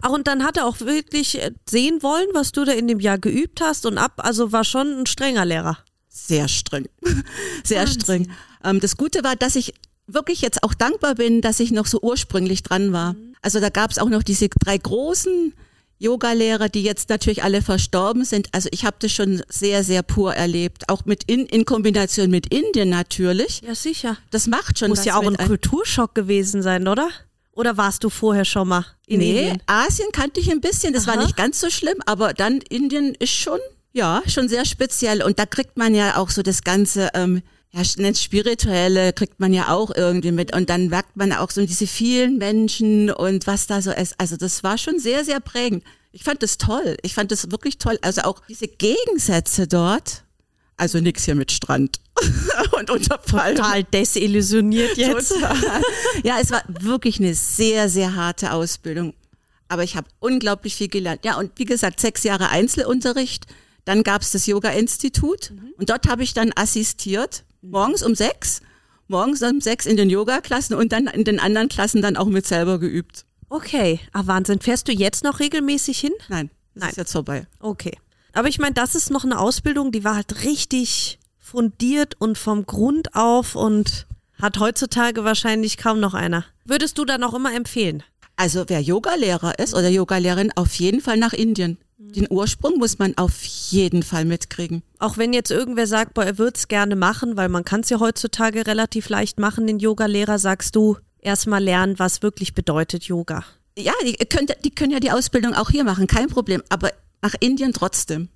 Ach, und dann hat er auch wirklich äh, sehen wollen, was du da in dem Jahr geübt hast und ab, also war schon ein strenger Lehrer. Sehr streng. Sehr Wahnsinn. streng. Ähm, das Gute war, dass ich wirklich jetzt auch dankbar bin, dass ich noch so ursprünglich dran war. Also da gab es auch noch diese drei großen Yoga-Lehrer, die jetzt natürlich alle verstorben sind. Also ich habe das schon sehr, sehr pur erlebt. Auch mit in, in Kombination mit Indien natürlich. Ja, sicher. Das macht schon Muss ja auch ein. Kulturschock gewesen sein, oder? Oder warst du vorher schon mal in nee, Indien? Asien kannte ich ein bisschen, das war Aha. nicht ganz so schlimm, aber dann Indien ist schon, ja, schon sehr speziell. Und da kriegt man ja auch so das ganze, ähm, ja, nennt spirituelle, kriegt man ja auch irgendwie mit. Und dann merkt man auch so diese vielen Menschen und was da so ist. Also das war schon sehr, sehr prägend. Ich fand das toll. Ich fand das wirklich toll. Also auch diese Gegensätze dort. Also nix hier mit Strand und Unterfall. Total desillusioniert jetzt. Total. Ja, es war wirklich eine sehr, sehr harte Ausbildung. Aber ich habe unglaublich viel gelernt. Ja, und wie gesagt, sechs Jahre Einzelunterricht. Dann gab es das Yoga-Institut und dort habe ich dann assistiert, morgens um sechs, morgens um sechs in den Yoga-Klassen und dann in den anderen Klassen dann auch mit selber geübt. Okay, ah Wahnsinn. Fährst du jetzt noch regelmäßig hin? Nein, das Nein. ist jetzt vorbei. Okay. Aber ich meine, das ist noch eine Ausbildung, die war halt richtig fundiert und vom Grund auf und hat heutzutage wahrscheinlich kaum noch einer. Würdest du dann auch immer empfehlen? Also wer Yogalehrer ist oder Yogalehrerin, auf jeden Fall nach Indien. Den Ursprung muss man auf jeden Fall mitkriegen. Auch wenn jetzt irgendwer sagt, boah, er würde es gerne machen, weil man kann es ja heutzutage relativ leicht machen, den Yoga-Lehrer, sagst du, erstmal lernen, was wirklich bedeutet Yoga. Ja, die, könnt, die können ja die Ausbildung auch hier machen, kein Problem. Aber nach Indien trotzdem.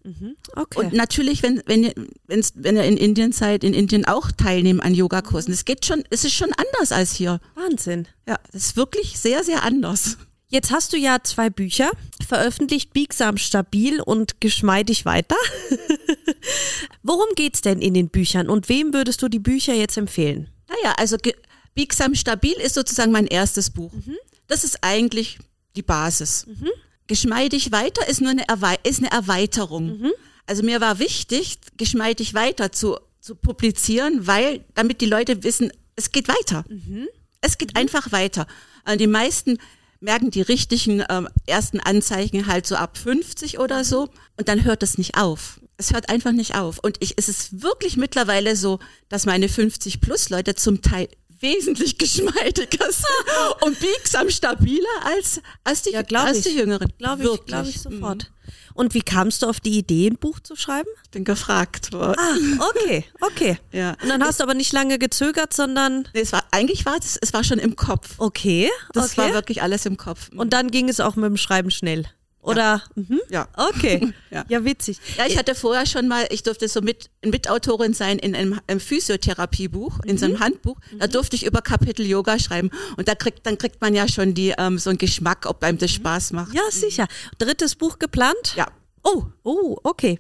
Okay. Und natürlich, wenn, wenn, ihr, wenn's, wenn ihr in Indien seid, in Indien auch teilnehmen an Yogakursen. Es geht schon, es ist schon anders als hier. Wahnsinn. Ja, es ist wirklich sehr, sehr anders. Jetzt hast du ja zwei Bücher veröffentlicht, Biegsam stabil und geschmeidig weiter. Worum geht's denn in den Büchern und wem würdest du die Bücher jetzt empfehlen? Naja, also Biegsam Stabil ist sozusagen mein erstes Buch. Das ist eigentlich die Basis. Geschmeidig weiter ist nur eine, Erwei ist eine Erweiterung. Also mir war wichtig, geschmeidig weiter zu, zu publizieren, weil damit die Leute wissen, es geht weiter. Es geht einfach weiter. Äh, Die meisten merken die richtigen ähm, ersten Anzeichen halt so ab 50 oder so und dann hört es nicht auf. Es hört einfach nicht auf. Und ich, es ist wirklich mittlerweile so, dass meine 50 plus Leute zum Teil wesentlich geschmeidiger und biegsam stabiler als, als, die, Ja, als ich. die Jüngeren. Glaube ich, glaube ich sofort. Mhm. Und wie kamst du auf die Idee, ein Buch zu schreiben? Ich bin gefragt worden. Ah, okay, okay. Ja. Und dann hast du aber nicht lange gezögert, sondern Nee, es war, eigentlich war es, es war schon im Kopf. okay, Das okay. war wirklich alles im Kopf. Und dann ging es auch mit dem Schreiben schnell. Oder? Mhm. ja. Okay. Ja. ja, witzig. Ja, ich hatte vorher schon mal, ich durfte so mit, Mitautorin sein in einem, einem Physiotherapiebuch, in so einem Handbuch. Da durfte ich über Kapitel Yoga schreiben. Und da kriegt, dann kriegt man ja schon die, ähm, so einen Geschmack, ob einem das Spaß macht. Ja, sicher. Drittes Buch geplant? Ja. Oh, oh, okay.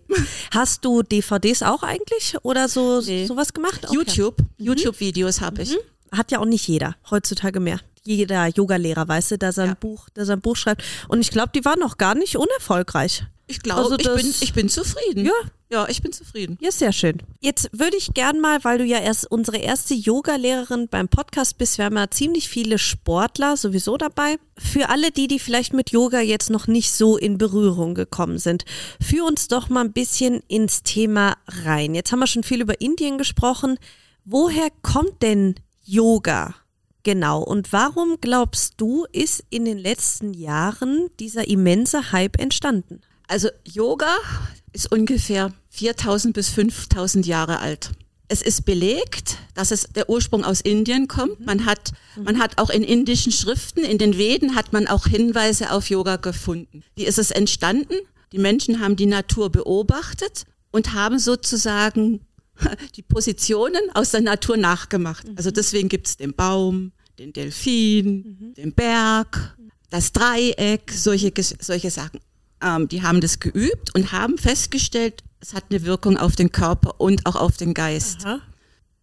Hast du DVDs auch eigentlich oder so Nee. sowas gemacht? Okay. YouTube, YouTube-Videos habe ich. Hat ja auch nicht jeder heutzutage mehr. Jeder Yogalehrer, weißt du, da sein Ja. Buch, da sein Buch schreibt. Und ich glaube, die waren noch gar nicht unerfolgreich. Ich glaube, Also ich, bin, ich bin zufrieden. Ja. Ja, ich bin zufrieden. Ja, sehr schön. Jetzt würde ich gern mal, weil du ja erst unsere erste Yoga-Lehrerin beim Podcast bist, wir haben ja ziemlich viele Sportler sowieso dabei. Für alle die, die vielleicht mit Yoga jetzt noch nicht so in Berührung gekommen sind, führ uns doch mal ein bisschen ins Thema rein. Jetzt haben wir schon viel über Indien gesprochen. Woher kommt denn Yoga? Genau. Und warum glaubst du, ist in den letzten Jahren dieser immense Hype entstanden? Also Yoga ist ungefähr 4000 bis 5000 Jahre alt. Es ist belegt, dass es der Ursprung aus Indien kommt. Man hat, man hat auch in indischen Schriften, in den Veden hat man auch Hinweise auf Yoga gefunden. Wie ist es entstanden? Die Menschen haben die Natur beobachtet und haben sozusagen die Positionen aus der Natur nachgemacht. Also deswegen gibt es den Baum, den Delfin, den Berg, das Dreieck, solche, solche Sachen. Ähm, die haben das geübt und haben festgestellt, es hat eine Wirkung auf den Körper und auch auf den Geist.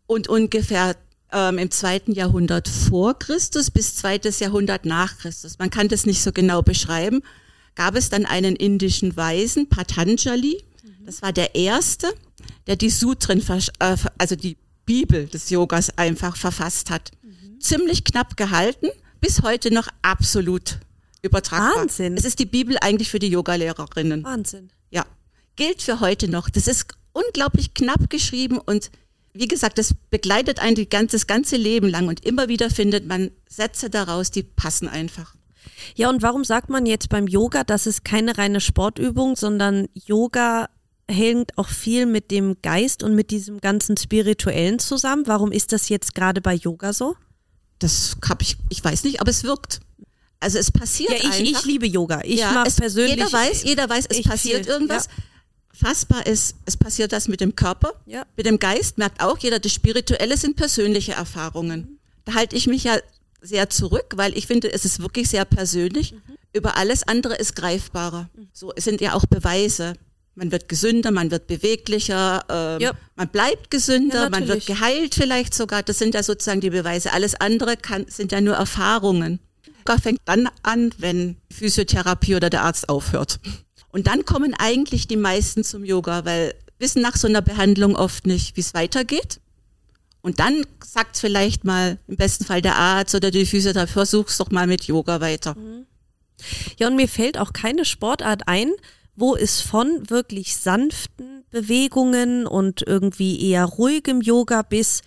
Und ungefähr ähm, im zweiten Jahrhundert vor Christus bis zweites Jahrhundert nach Christus, man kann das nicht so genau beschreiben, gab es dann einen indischen Weisen, Patanjali. Das war der erste, der die Sutren, äh, also die Bibel des Yogas einfach verfasst hat. Ziemlich knapp gehalten, bis heute noch absolut übertragbar. Wahnsinn. Es ist die Bibel eigentlich für die Yogalehrerinnen. Wahnsinn. Ja, gilt für heute noch. Das ist unglaublich knapp geschrieben und wie gesagt, das begleitet einen das ganze Leben lang und immer wieder findet man Sätze daraus, die passen einfach. Ja, und warum sagt man jetzt beim Yoga, das ist keine reine Sportübung, sondern Yoga hängt auch viel mit dem Geist und mit diesem ganzen Spirituellen zusammen? Warum ist das jetzt gerade bei Yoga so? Das hab ich, ich weiß nicht, aber es wirkt. Also es passiert Ja, ich, einfach. ich liebe Yoga. Ich ja, mag es, persönlich. Jeder weiß, jeder weiß, es passiert viel, irgendwas. Fassbar ist, es passiert das mit dem Körper, Ja. mit dem Geist, merkt auch jeder, das Spirituelle sind persönliche Erfahrungen. Da halte ich mich ja sehr zurück, weil ich finde, es ist wirklich sehr persönlich. Mhm. Über alles andere ist greifbarer. So, es sind ja auch Beweise. Man wird gesünder, man wird beweglicher, ähm, Ja. man bleibt gesünder, Ja, man wird geheilt vielleicht sogar. Das sind ja sozusagen die Beweise. Alles andere kann, sind ja nur Erfahrungen. Yoga fängt dann an, wenn Physiotherapie oder der Arzt aufhört. Und dann kommen eigentlich die meisten zum Yoga, weil wissen nach so einer Behandlung oft nicht, wie es weitergeht. Und dann sagt vielleicht mal im besten Fall der Arzt oder die Physiotherapie, versuch's doch mal mit Yoga weiter. Ja, und mir fällt auch keine Sportart ein, wo es von wirklich sanften Bewegungen und irgendwie eher ruhigem Yoga bis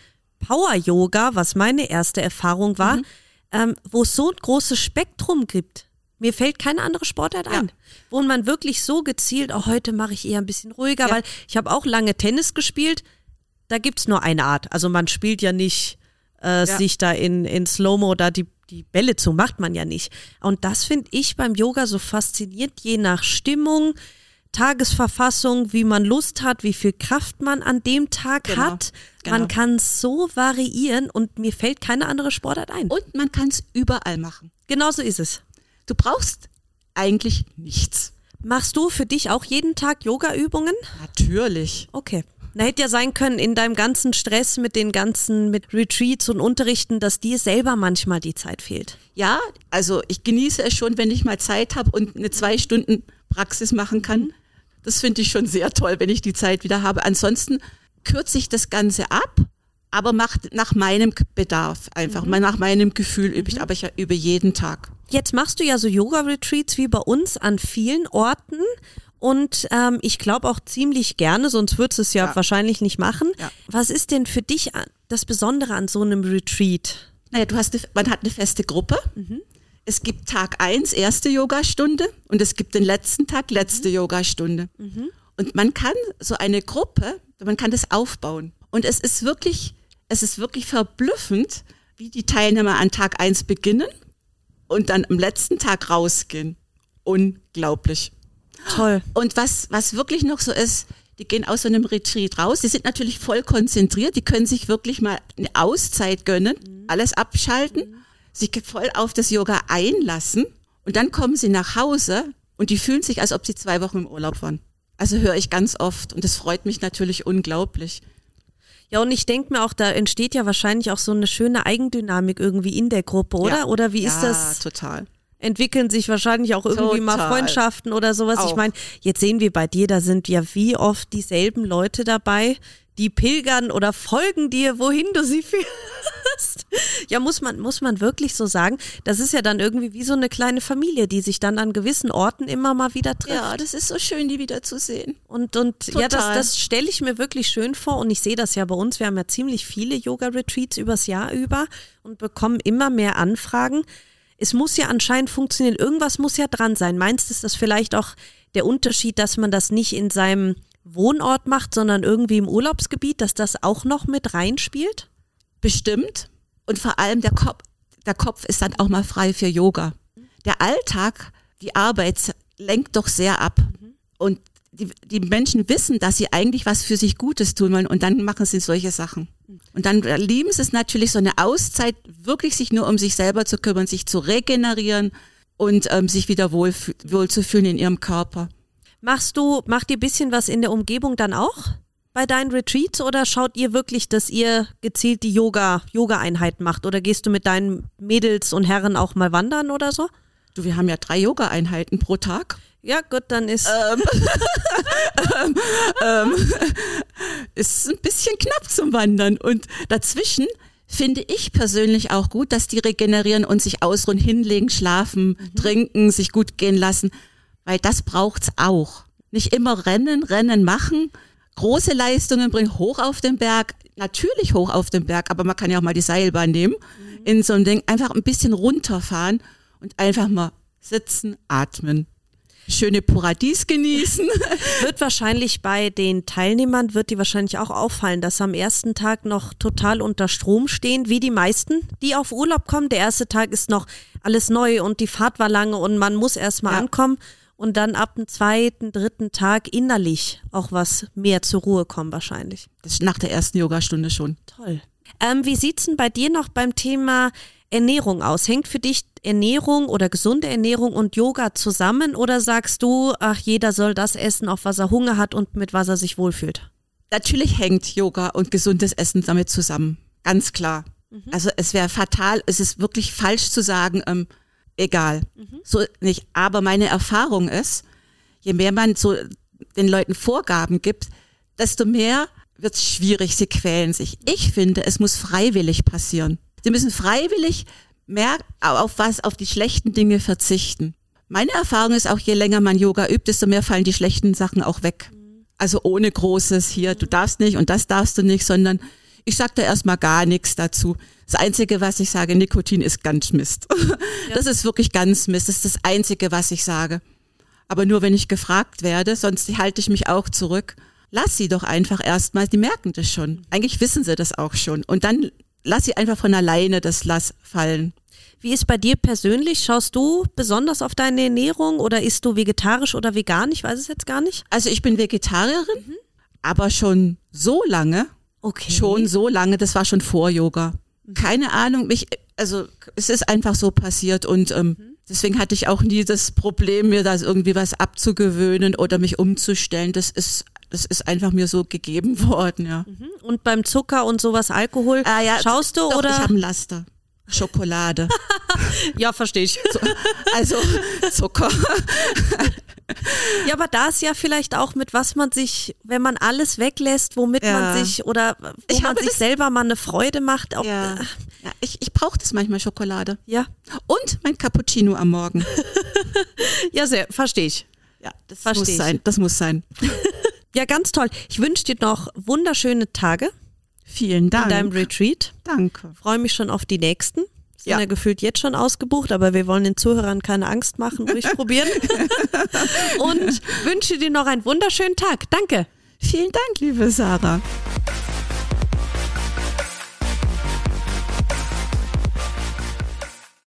Power-Yoga, was meine erste Erfahrung war, ähm, wo es so ein großes Spektrum gibt. Mir fällt keine andere Sportart Ja. ein, wo man wirklich so gezielt, auch heute mache ich eher ein bisschen ruhiger, Ja. weil ich habe auch lange Tennis gespielt. Da gibt's nur eine Art. Also man spielt ja nicht äh, Ja. sich da in, in Slow-Mo da die, die Bälle zu, macht man ja nicht. Und das finde ich beim Yoga so faszinierend, je nach Stimmung, Tagesverfassung, wie man Lust hat, wie viel Kraft man an dem Tag Genau, hat. genau. Man kann so variieren und mir fällt keine andere Sportart ein. Und man kann es überall machen. Genauso ist es. Du brauchst eigentlich nichts. Machst du für dich auch jeden Tag Yoga-Übungen? Natürlich. Okay. Na, hätte ja sein können, in deinem ganzen Stress mit den ganzen, mit Retreats und Unterrichten, dass dir selber manchmal die Zeit fehlt. Ja, also ich genieße es schon, wenn ich mal Zeit habe und eine zwei Stunden Praxis machen kann. Das finde ich schon sehr toll, wenn ich die Zeit wieder habe. Ansonsten kürze ich das Ganze ab, aber macht nach meinem Bedarf einfach, mal nach meinem Gefühl übe ich, aber ich übe jeden Tag. Jetzt machst du ja so Yoga-Retreats wie bei uns an vielen Orten und ähm, ich glaube auch ziemlich gerne, sonst würdest du es ja, Ja. wahrscheinlich nicht machen. Ja. Was ist denn für dich das Besondere an so einem Retreat? Naja, du hast eine, man hat eine feste Gruppe. Es gibt Tag eins erste Yogastunde und es gibt den letzten Tag letzte Yogastunde. Und man kann so eine Gruppe, man kann das aufbauen. Und es ist wirklich, es ist wirklich verblüffend, wie die Teilnehmer an Tag eins beginnen und dann am letzten Tag rausgehen. Unglaublich. Toll. Und was, was wirklich noch so ist, die gehen aus so einem Retreat raus. Die sind natürlich voll konzentriert. Die können sich wirklich mal eine Auszeit gönnen, alles abschalten, sich voll auf das Yoga einlassen. Und dann kommen sie nach Hause und die fühlen sich, als ob sie zwei Wochen im Urlaub waren. Also höre ich ganz oft und das freut mich natürlich unglaublich. Ja, und ich denke mir auch, da entsteht ja wahrscheinlich auch so eine schöne Eigendynamik irgendwie in der Gruppe, oder? Ja. Oder wie ist ja, das? total. Entwickeln sich wahrscheinlich auch irgendwie mal Total. Freundschaften oder sowas. Ich Auch. meine, jetzt sehen wir bei dir, da sind ja wie oft dieselben Leute dabei, die pilgern oder folgen dir, wohin du sie führst. Ja, muss man, muss man wirklich so sagen. Das ist ja dann irgendwie wie so eine kleine Familie, die sich dann an gewissen Orten immer mal wieder trifft. Ja, das ist so schön, die wiederzusehen. Und, und ja, das, das stelle ich mir wirklich schön vor und ich sehe das ja bei uns. Wir haben ja ziemlich viele Yoga-Retreats übers Jahr über und bekommen immer mehr Anfragen. Es muss ja anscheinend funktionieren. Irgendwas muss ja dran sein. Meinst du, ist das vielleicht auch der Unterschied, dass man das nicht in seinem Wohnort macht, sondern irgendwie im Urlaubsgebiet, dass das auch noch mit reinspielt? Bestimmt. Und vor allem der Kopf, der Kopf ist dann auch mal frei für Yoga. Der Alltag, die Arbeit lenkt doch sehr ab. Und die, die Menschen wissen, dass sie eigentlich was für sich Gutes tun wollen und dann machen sie solche Sachen. Und dann lieben sie es natürlich, so eine Auszeit, wirklich sich nur um sich selber zu kümmern, sich zu regenerieren und ähm, sich wieder wohl, wohl zu fühlen in ihrem Körper. Machst du, macht ihr ein bisschen was in der Umgebung dann auch bei deinen Retreats oder schaut ihr wirklich, dass ihr gezielt die Yoga, Yoga-Einheiten macht oder gehst du mit deinen Mädels und Herren auch mal wandern oder so? Du, wir haben ja drei Yoga-Einheiten pro Tag. Ja, gut, dann ist. ist ein bisschen knapp zum Wandern. Und dazwischen finde ich persönlich auch gut, dass die regenerieren und sich ausruhen, hinlegen, schlafen, trinken, sich gut gehen lassen, weil das braucht's auch. Nicht immer rennen, rennen, machen, große Leistungen bringen, hoch auf den Berg, natürlich hoch auf den Berg, aber man kann ja auch mal die Seilbahn nehmen, in so ein Ding, einfach ein bisschen runterfahren und einfach mal sitzen, atmen. Schöne Paradies genießen. wird wahrscheinlich bei den Teilnehmern, wird die wahrscheinlich auch auffallen, dass sie am ersten Tag noch total unter Strom stehen, wie die meisten, die auf Urlaub kommen. Der erste Tag ist noch alles neu und die Fahrt war lange und man muss erst mal Ja. ankommen und dann ab dem zweiten, dritten Tag innerlich auch was mehr zur Ruhe kommen wahrscheinlich. Das ist nach der ersten Yogastunde schon. Toll. Ähm, wie sieht's denn bei dir noch beim Thema Ernährung aus? Hängt für dich Ernährung oder gesunde Ernährung und Yoga zusammen oder sagst du, ach, jeder soll das essen, auf was er Hunger hat und mit was er sich wohlfühlt? Natürlich hängt Yoga und gesundes Essen damit zusammen. Ganz klar. Also es wäre fatal, es ist wirklich falsch zu sagen, ähm, egal. So nicht. Aber meine Erfahrung ist, je mehr man so den Leuten Vorgaben gibt, desto mehr wird es schwierig, sie quälen sich. Ich finde, es muss freiwillig passieren. Sie müssen freiwillig mehr auf was, auf die schlechten Dinge verzichten. Meine Erfahrung ist auch, je länger man Yoga übt, desto mehr fallen die schlechten Sachen auch weg. Also ohne großes hier, du darfst nicht und das darfst du nicht, sondern ich sag da erstmal gar nichts dazu. Das Einzige, was ich sage, Nikotin ist ganz Mist. Das ist wirklich ganz Mist. Das ist das Einzige, was ich sage. Aber nur wenn ich gefragt werde, sonst halte ich mich auch zurück. Lass sie doch einfach erstmal, die merken das schon. Eigentlich wissen sie das auch schon. Und dann lass sie einfach von alleine das Lass fallen. Wie ist bei dir persönlich? Schaust du besonders auf deine Ernährung oder isst du vegetarisch oder vegan? Ich weiß es jetzt gar nicht. Also ich bin Vegetarierin, aber schon so lange, Okay. schon so lange, das war schon vor Yoga. Keine Ahnung, mich, also es ist einfach so passiert und ähm, deswegen hatte ich auch nie das Problem, mir da irgendwie was abzugewöhnen oder mich umzustellen. Das ist, das ist einfach mir so gegeben worden, ja. Und beim Zucker und sowas, Alkohol, Ah, ja, schaust du doch, oder? Ich habe ein Laster. Schokolade. ja, verstehe ich. Also Zucker. Ja, aber da ist ja vielleicht auch mit was man sich, wenn man alles weglässt, womit Ja. man sich oder wo Ich man sich selber mal eine Freude macht. Auch, Ja, ja ich, ich brauche das manchmal Schokolade. ja, Und mein Cappuccino am Morgen. ja, sehr, verstehe ich. Ja, das Versteh muss ich. sein. Das muss sein. Ja, ganz toll. Ich wünsche dir noch wunderschöne Tage Vielen Dank. in deinem Retreat. Danke. Freue mich schon auf die nächsten. Sind ja. Ja. gefühlt jetzt schon ausgebucht, aber wir wollen den Zuhörern keine Angst machen, ruhig probieren. Und wünsche dir noch einen wunderschönen Tag. Danke. Vielen Dank, liebe Sarah.